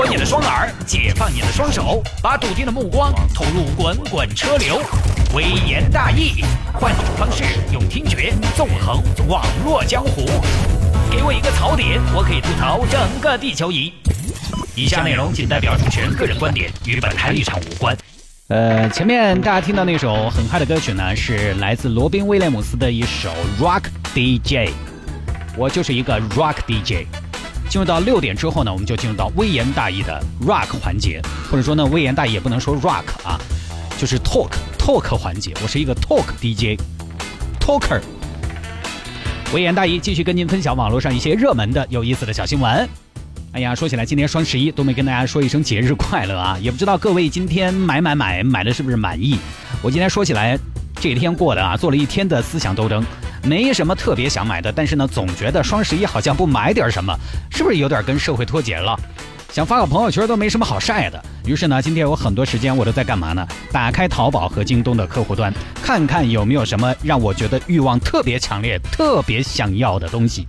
脱你的双耳，解放你的双手，把笃定的目光投入滚滚车流。微言大义，换种方式用听觉纵横网络江湖。给我一个槽点，我可以吐槽整个地球仪。以下内容仅代表主持人个人观点，与本台立场无关。呃，前面大家听到那首很嗨的歌曲呢，是来自罗宾威廉姆斯的一首 Rock DJ。我就是一个 Rock DJ。进入到六点之后呢，我们就进入到微言大义的 Rock 环节，或者说呢，微言大义也不能说 Rock 啊，就是 Talk Talk 环节。我是一个 Talk DJ，Talker。微言大义继续跟您分享网络上一些热门的、有意思的小新闻。哎呀，说起来，今天双十一都没跟大家说一声节日快乐啊！也不知道各位今天买买买买的是不是满意？我今天说起来，这一天过的啊，做了一天的思想斗争。没什么特别想买的，但是呢，总觉得双十一好像不买点什么，是不是有点跟社会脱节了？想发个朋友圈都没什么好晒的。于是呢，今天有很多时间我都在干嘛呢？打开淘宝和京东的客户端，看看有没有什么让我觉得欲望特别强烈、特别想要的东西。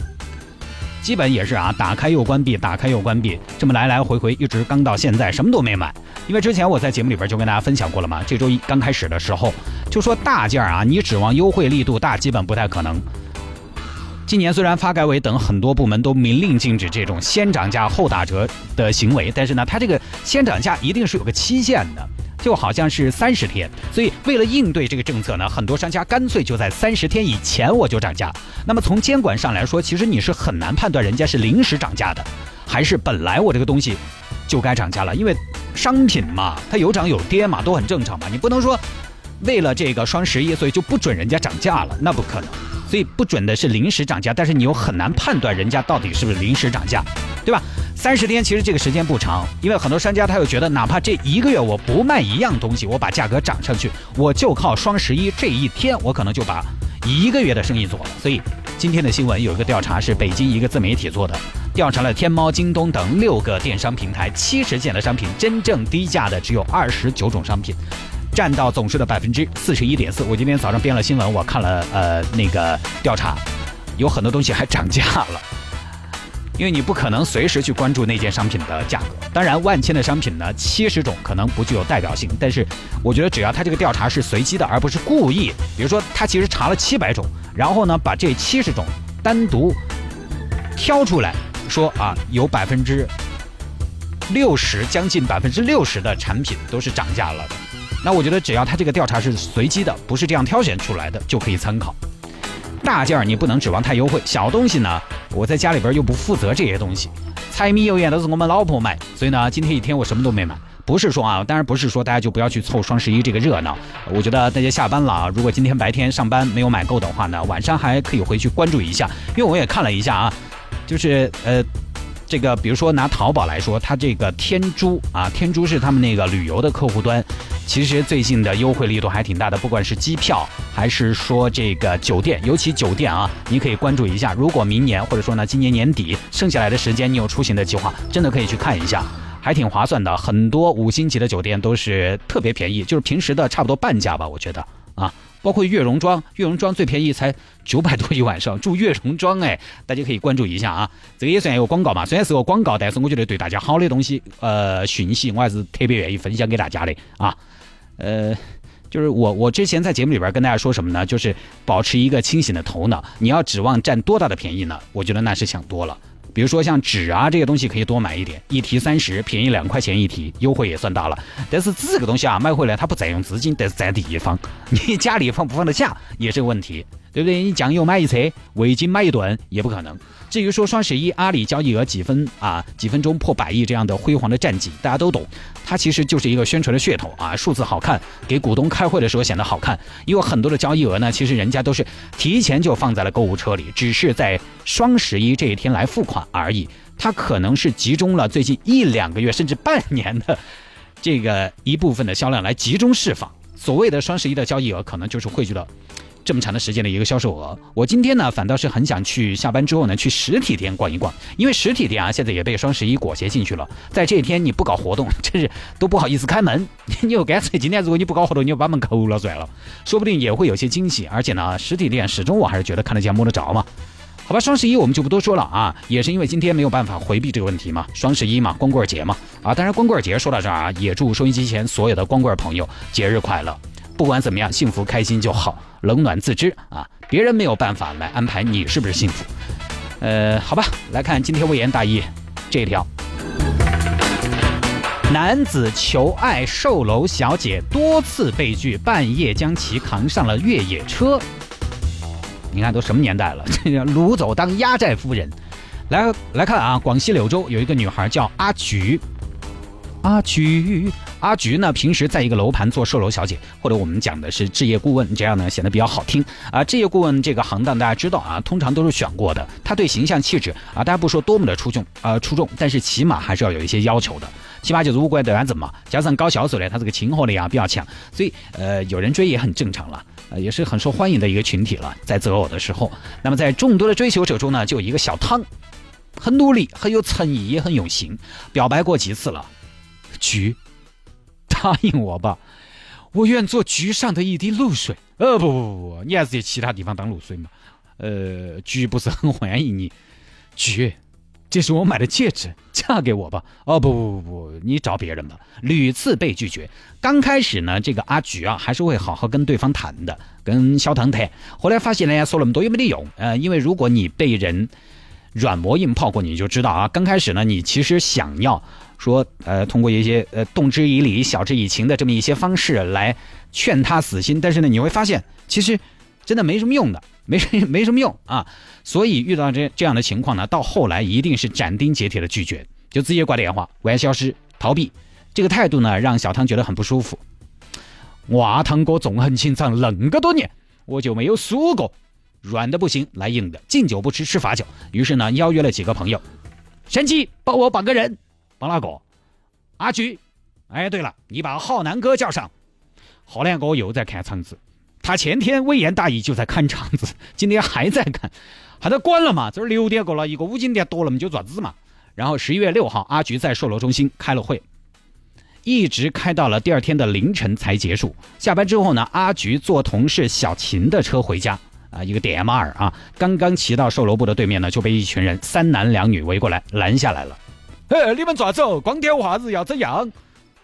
基本也是啊，打开又关闭，打开又关闭，这么来来回回，一直刚到现在，什么都没买。因为之前我在节目里边就跟大家分享过了嘛，这周一刚开始的时候就说大件啊，你指望优惠力度大，基本不太可能。今年虽然发改委等很多部门都明令禁止这种先涨价后打折的行为，但是呢，它这个先涨价一定是有个期限的。就好像是三十天，所以为了应对这个政策呢，很多商家干脆就在三十天以前我就涨价。那么从监管上来说，其实你是很难判断人家是临时涨价的，还是本来我这个东西就该涨价了。因为商品嘛，它有涨有跌嘛，都很正常嘛。你不能说为了这个双十一，所以就不准人家涨价了，那不可能。所以不准的是临时涨价，但是你又很难判断人家到底是不是临时涨价，对吧？三十天其实这个时间不长，因为很多商家他又觉得，哪怕这一个月我不卖一样东西，我把价格涨上去，我就靠双十一这一天，我可能就把一个月的生意做了。所以今天的新闻有一个调查是北京一个自媒体做的，调查了天猫、京东等六个电商平台七十件的商品，真正低价的只有二十九种商品，占到总数的百分之四十一点四。我今天早上编了新闻，我看了呃那个调查，有很多东西还涨价了。因为你不可能随时去关注那件商品的价格。当然，万千的商品呢，七十种可能不具有代表性。但是，我觉得只要他这个调查是随机的，而不是故意，比如说他其实查了七百种，然后呢把这七十种单独挑出来说啊，有百分之六十，将近百分之六十的产品都是涨价了的。那我觉得只要他这个调查是随机的，不是这样挑选出来的，就可以参考。大件儿你不能指望太优惠，小东西呢，我在家里边又不负责这些东西，柴米油盐都是我们老婆买，所以呢，今天一天我什么都没买。不是说啊，当然不是说大家就不要去凑双十一这个热闹。我觉得大家下班了啊，如果今天白天上班没有买够的话呢，晚上还可以回去关注一下，因为我也看了一下啊，就是呃。这个，比如说拿淘宝来说，它这个天珠啊，天珠是他们那个旅游的客户端，其实最近的优惠力度还挺大的，不管是机票还是说这个酒店，尤其酒店啊，你可以关注一下。如果明年或者说呢今年年底剩下来的时间你有出行的计划，真的可以去看一下，还挺划算的。很多五星级的酒店都是特别便宜，就是平时的差不多半价吧，我觉得啊。包括悦榕庄，悦榕庄最便宜才九百 多一晚上，住悦榕庄哎，大家可以关注一下啊。这个也算一个广告嘛，虽然是个广告，但是我觉得对大家好的东西，呃，讯息我还是特别愿意分享给大家的啊。呃，就是我我之前在节目里边跟大家说什么呢？就是保持一个清醒的头脑，你要指望占多大的便宜呢？我觉得那是想多了。比如说像纸啊这些东西可以多买一点，一提三十，便宜两块钱一提，优惠也算大了。但是这个东西啊，买回来它不占用资金，但是占地方，你家里放不放得下也是个问题。对不对？你酱油买一车，味精买一顿也不可能。至于说双十一阿里交易额几分啊，几分钟破百亿这样的辉煌的战绩，大家都懂。它其实就是一个宣传的噱头啊，数字好看，给股东开会的时候显得好看。因为很多的交易额呢，其实人家都是提前就放在了购物车里，只是在双十一这一天来付款而已。它可能是集中了最近一两个月甚至半年的这个一部分的销量来集中释放。所谓的双十一的交易额，可能就是汇聚了。这么长的时间的一个销售额，我今天呢反倒是很想去下班之后呢去实体店逛一逛，因为实体店啊现在也被双十一裹挟进去了，在这一天你不搞活动，真是都不好意思开门，你就干脆今天如果你不搞活动，你就把门抠了算了，说不定也会有些惊喜，而且呢实体店始终我还是觉得看得见摸得着嘛。好吧，双十一我们就不多说了啊，也是因为今天没有办法回避这个问题嘛，双十一嘛，光棍节嘛，啊，当然光棍节说到这儿啊，也祝收音机前所有的光棍朋友节日快乐，不管怎么样，幸福开心就好，冷暖自知啊，别人没有办法来安排你是不是幸福。呃，好吧，来看今天微言大义这条。男子求爱售楼小姐多次被拒，半夜将其扛上了越野车。你看都什么年代了，这个掳走当压寨夫人。来来看啊，广西柳州有一个女孩叫阿菊。阿菊，阿菊呢？平时在一个楼盘做售楼小姐，或者我们讲的是置业顾问，这样呢显得比较好听啊。置业顾问这个行当大家知道啊，通常都是选过的。他对形象气质啊，大家不说多么的出众啊出众，但是起码还是要有一些要求的。起码就是五官都要正嘛，加上高销售呢，他这个亲和力啊比较强，所以呃有人追也很正常了，呃也是很受欢迎的一个群体了。在择偶的时候，那么在众多的追求者中呢，就有一个小汤，很努力，很有诚意，也很用心，表白过几次了。菊，答应我吧，我愿做菊上的一滴露水。呃，不不不不，你还是去其他地方当露水嘛。呃，菊不是很欢迎你。菊，这是我买的戒指，嫁给我吧。哦，不不不不，你找别人吧。屡次被拒绝。刚开始呢，这个阿菊啊，还是会好好跟对方谈的，跟小唐谈。后来发现呢，说那么多也没得用。呃，因为如果你被人软磨硬泡过，你就知道啊，刚开始呢，你其实想要。说呃，通过一些呃动之以理、晓之以情的这么一些方式来劝他死心，但是呢，你会发现其实真的没什么用的，没没什么用啊。所以遇到这这样的情况呢，到后来一定是斩钉截铁的拒绝，就直接挂电话、玩消失、逃避。这个态度呢，让小汤觉得很不舒服。我阿汤哥纵横情场那么多年，我就没有输过，软的不行，来硬的，敬酒不吃吃罚酒。于是呢，邀约了几个朋友，神奇帮我绑个人。帮哪个？阿菊。哎，对了，你把浩南哥叫上。浩南哥又在看场子，他前天微言大义就在看场子，今天还在看，还在关了嘛？这是六点过了，一个五金店多了嘛，就爪子嘛。然后十一月六号，阿菊在售楼中心开了会，一直开到了第二天的凌晨才结束。下班之后呢，阿菊坐同事小秦的车回家啊，一个 DM2 啊，刚刚骑到售楼部的对面呢，就被一群人三男两女围过来拦下来了。哎，你们抓走？光天化日要怎样？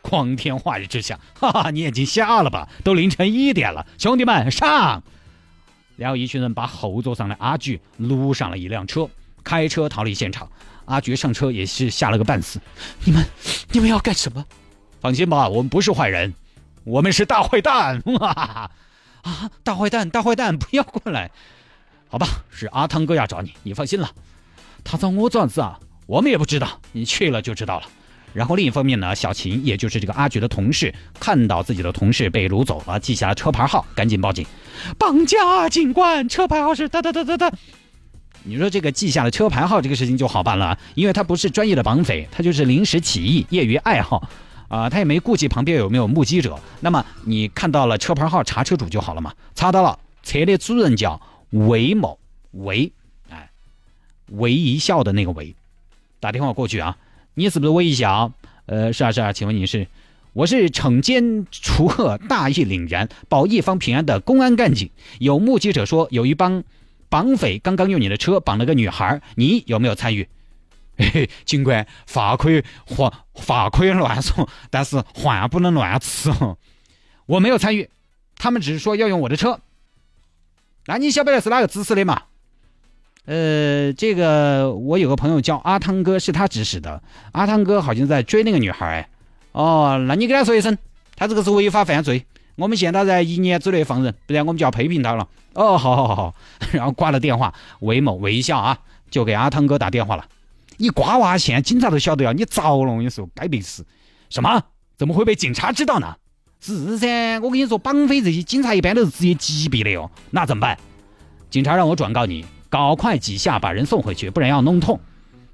光天化日之下，哈哈，你眼睛瞎了吧？都凌晨一点了，兄弟们上！然后一群人把后座上的阿菊撸上了一辆车，开车逃离现场。阿菊上车也是吓了个半死。你们，你们要干什么？放心吧，我们不是坏人，我们是大坏蛋！哈 哈啊，大坏蛋，大坏蛋，不要过来！好吧，是阿汤哥要找你，你放心了。他找我做啥子啊？我们也不知道，你去了就知道了。然后另一方面呢，小秦也就是这个阿菊的同事，看到自己的同事被掳走了，记下了车牌号，赶紧报警。绑架警官，车牌号是哒哒哒哒哒。你说这个记下了车牌号这个事情就好办了，因为他不是专业的绑匪，他就是临时起意、业余爱好，啊，他也没顾及旁边有没有目击者。那么你看到了车牌号，查车主就好了嘛？查到了，车的主人叫韦某，韦，哎，韦一笑的那个韦。打电话过去啊，你是不是微笑？呃，是啊是啊，请问你是？我是惩奸除恶、大义凛然、保一方平安的公安干警。有目击者说，有一帮绑匪刚刚用你的车绑了个女孩，你有没有参与？嘿嘿，警官，话可以话话可以乱说，但是话不能乱吃。我没有参与，他们只是说要用我的车。那你晓不晓得是哪个指使的嘛？呃，这个我有个朋友叫阿汤哥，是他指使的。阿汤哥好像在追那个女孩。哦，那你给他说一声，他这个是违法犯罪，我们现在在一年之内放人，不然我们就要批评他了。哦，好好好好。然后挂了电话，魏某微笑啊，就给阿汤哥打电话了。你挂哇，现在警察都晓得了，你着了，我跟你说，该背死。什么？怎么会被警察知道呢？是噻，我跟你说，绑匪这些警察一般都是职业级别的哟。那怎么办？警察让我转告你。搞快几下把人送回去，不然要弄痛。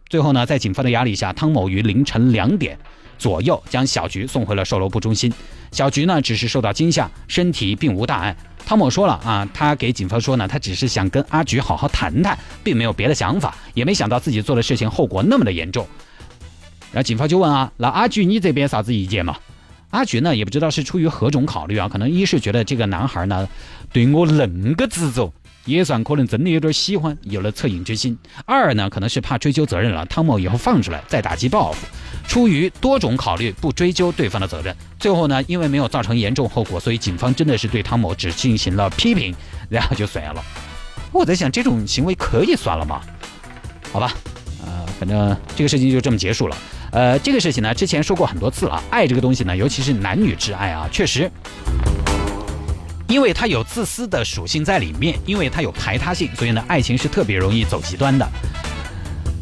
最后呢，在警方的压力下，汤某于凌晨两点左右将小菊送回了售楼部中心。小菊呢，只是受到惊吓，身体并无大碍。汤某说了啊，他给警方说呢，他只是想跟阿菊好好谈谈，并没有别的想法，也没想到自己做的事情后果那么的严重。然后警方就问啊，那阿菊你这边啥子意见嘛？阿菊呢，也不知道是出于何种考虑啊，可能一是觉得这个男孩呢对我恁个执着。也算可能真的有点喜欢，有了恻隐之心；二呢，可能是怕追究责任了，汤某以后放出来再打击报复。出于多种考虑，不追究对方的责任。最后呢，因为没有造成严重后果，所以警方真的是对汤某只进行了批评，然后就算了。我在想，这种行为可以算了吗？好吧，呃，反正这个事情就这么结束了。呃，这个事情呢，之前说过很多次了。爱这个东西呢，尤其是男女之爱啊，确实，因为它有自私的属性在里面，因为它有排他性，所以呢，爱情是特别容易走极端的。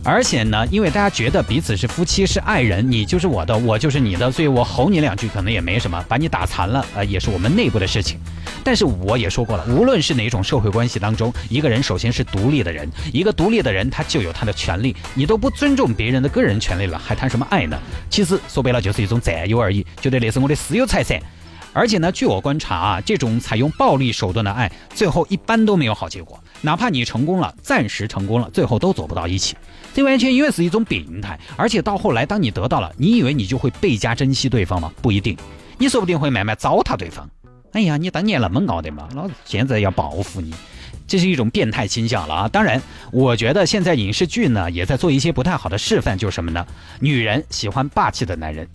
而且呢，因为大家觉得彼此是夫妻是爱人，你就是我的，我就是你的，所以我吼你两句可能也没什么，把你打残了，呃，也是我们内部的事情。但是我也说过了，无论是哪种社会关系当中，一个人首先是独立的人，一个独立的人他就有他的权利，你都不尊重别人的个人权利了，还谈什么爱呢？其实说白了就是一种占有而已，觉得那是我的私有财产。而且呢，据我观察啊，这种采用暴力手段的爱，最后一般都没有好结果。哪怕你成功了，暂时成功了，最后都走不到一起。这完全因为是一种病态。而且到后来，当你得到了，你以为你就会倍加珍惜对方吗？不一定，你说不定会慢慢糟蹋对方。哎呀，你当年那么傲的嘛，老子现在要报复你，这是一种变态倾向了啊！当然，我觉得现在影视剧呢，也在做一些不太好的示范，就是什么呢？女人喜欢霸气的男人。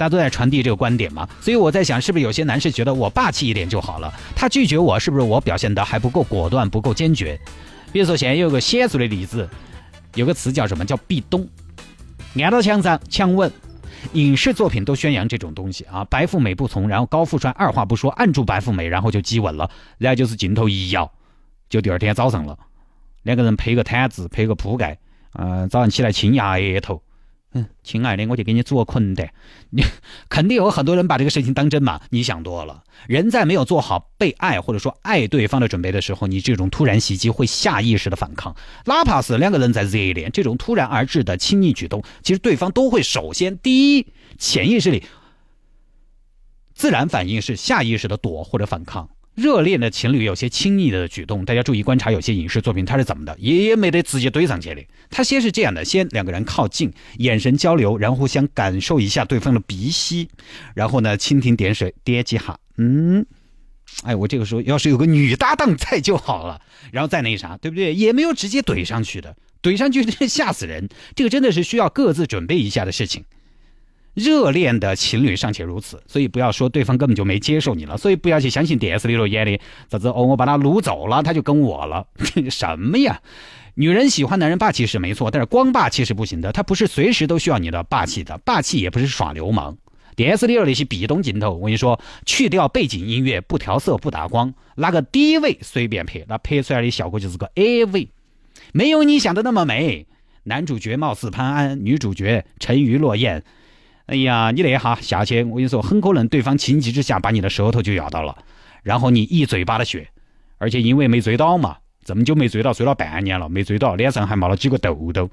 大家都在传递这个观点嘛，所以我在想，是不是有些男士觉得我霸气一点就好了？他拒绝我，是不是我表现的还不够果断、不够坚决？比如说，现在有个显著的例子，有个词叫什么？叫壁咚，按到墙上强吻。影视作品都宣扬这种东西啊，白富美不从，然后高富帅二话不说按住白富美，然后就激吻了，然后就是镜头一摇，就第二天早上了，两个人配个毯子，配个铺盖，嗯，早上起来亲一下额头。嗯，亲爱的，我就给你做困的。你肯定有很多人把这个事情当真嘛？你想多了。人在没有做好被爱或者说爱对方的准备的时候，你这种突然袭击会下意识的反抗。哪怕是两个人在热恋，这种突然而至的亲密举动，其实对方都会首先第一潜意识里自然反应是下意识的躲或者反抗。热恋的情侣有些亲昵的举动，大家注意观察，有些影视作品它是怎么的，也没得直接怼上去的。他先是这样的，先两个人靠近，眼神交流，然后互相感受一下对方的鼻息，然后呢蜻蜓点水跌几下，嗯，哎，我这个时候要是有个女搭档在就好了，然后再那啥，对不对？也没有直接怼上去的，怼上去吓死人。这个真的是需要各自准备一下的事情。热恋的情侣尚且如此，所以不要说对方根本就没接受你了，所以不要去相信电视里头演的啥子哦，我把他掳走了，他就跟我了，什么呀？女人喜欢男人霸气是没错，但是光霸气是不行的，他不是随时都需要你的霸气的，霸气也不是耍流氓。电视里头那些壁咚镜头，我跟你说，去掉背景音乐，不调色，不打光，那个低位随便拍，那拍出来的效果就是个 A V，没有你想的那么美。男主角貌似潘安，女主角沉鱼落雁。哎呀，你那哈下去，我跟你说，很可能对方情急之下把你的舌头就咬到了，然后你一嘴巴的血，而且因为没追到嘛，这么久没追到，追了半年了，没追到，脸上还冒了几个痘痘，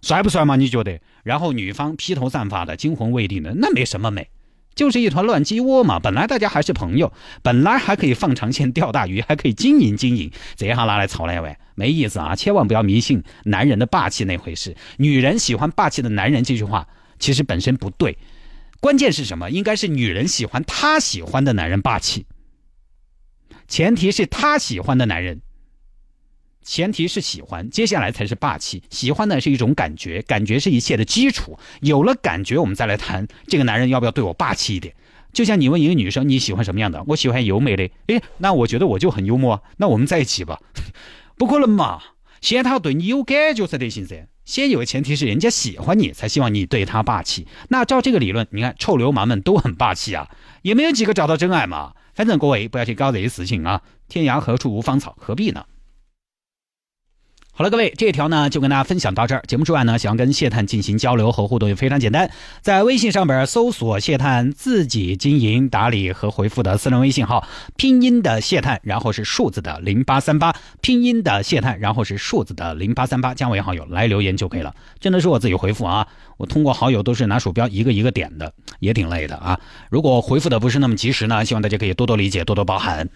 帅不帅嘛？你觉得？然后女方披头散发的，惊魂未定的，那没什么美，就是一团乱鸡窝嘛。本来大家还是朋友，本来还可以放长线钓大鱼，还可以经营经营，这下拿来炒来玩，没意思啊！千万不要迷信男人的霸气那回事，女人喜欢霸气的男人这句话。其实本身不对，关键是什么？应该是女人喜欢她喜欢的男人霸气，前提是她喜欢的男人，前提是喜欢，接下来才是霸气。喜欢呢是一种感觉，感觉是一切的基础。有了感觉，我们再来谈这个男人要不要对我霸气一点。就像你问一个女生你喜欢什么样的，我喜欢优美的，诶，那我觉得我就很幽默，那我们在一起吧？不可能嘛！先他要对你有感觉才得行噻。先有个前提是人家喜欢你，才希望你对他霸气。那照这个理论，你看臭流氓们都很霸气啊，也没有几个找到真爱嘛。反正各位不要去搞这些事情啊，天涯何处无芳草，何必呢？好了，各位，这条呢就跟大家分享到这儿。节目之外呢，想要跟谢探进行交流和互动也非常简单，在微信上边搜索谢探自己经营打理和回复的私人微信号，拼音的谢探，然后是数字的零八三八，拼音的谢探，然后是数字的零八三八，加为好友来留言就可以了。真的是我自己回复啊，我通过好友都是拿鼠标一个一个点的，也挺累的啊。如果回复的不是那么及时呢，希望大家可以多多理解，多多包涵。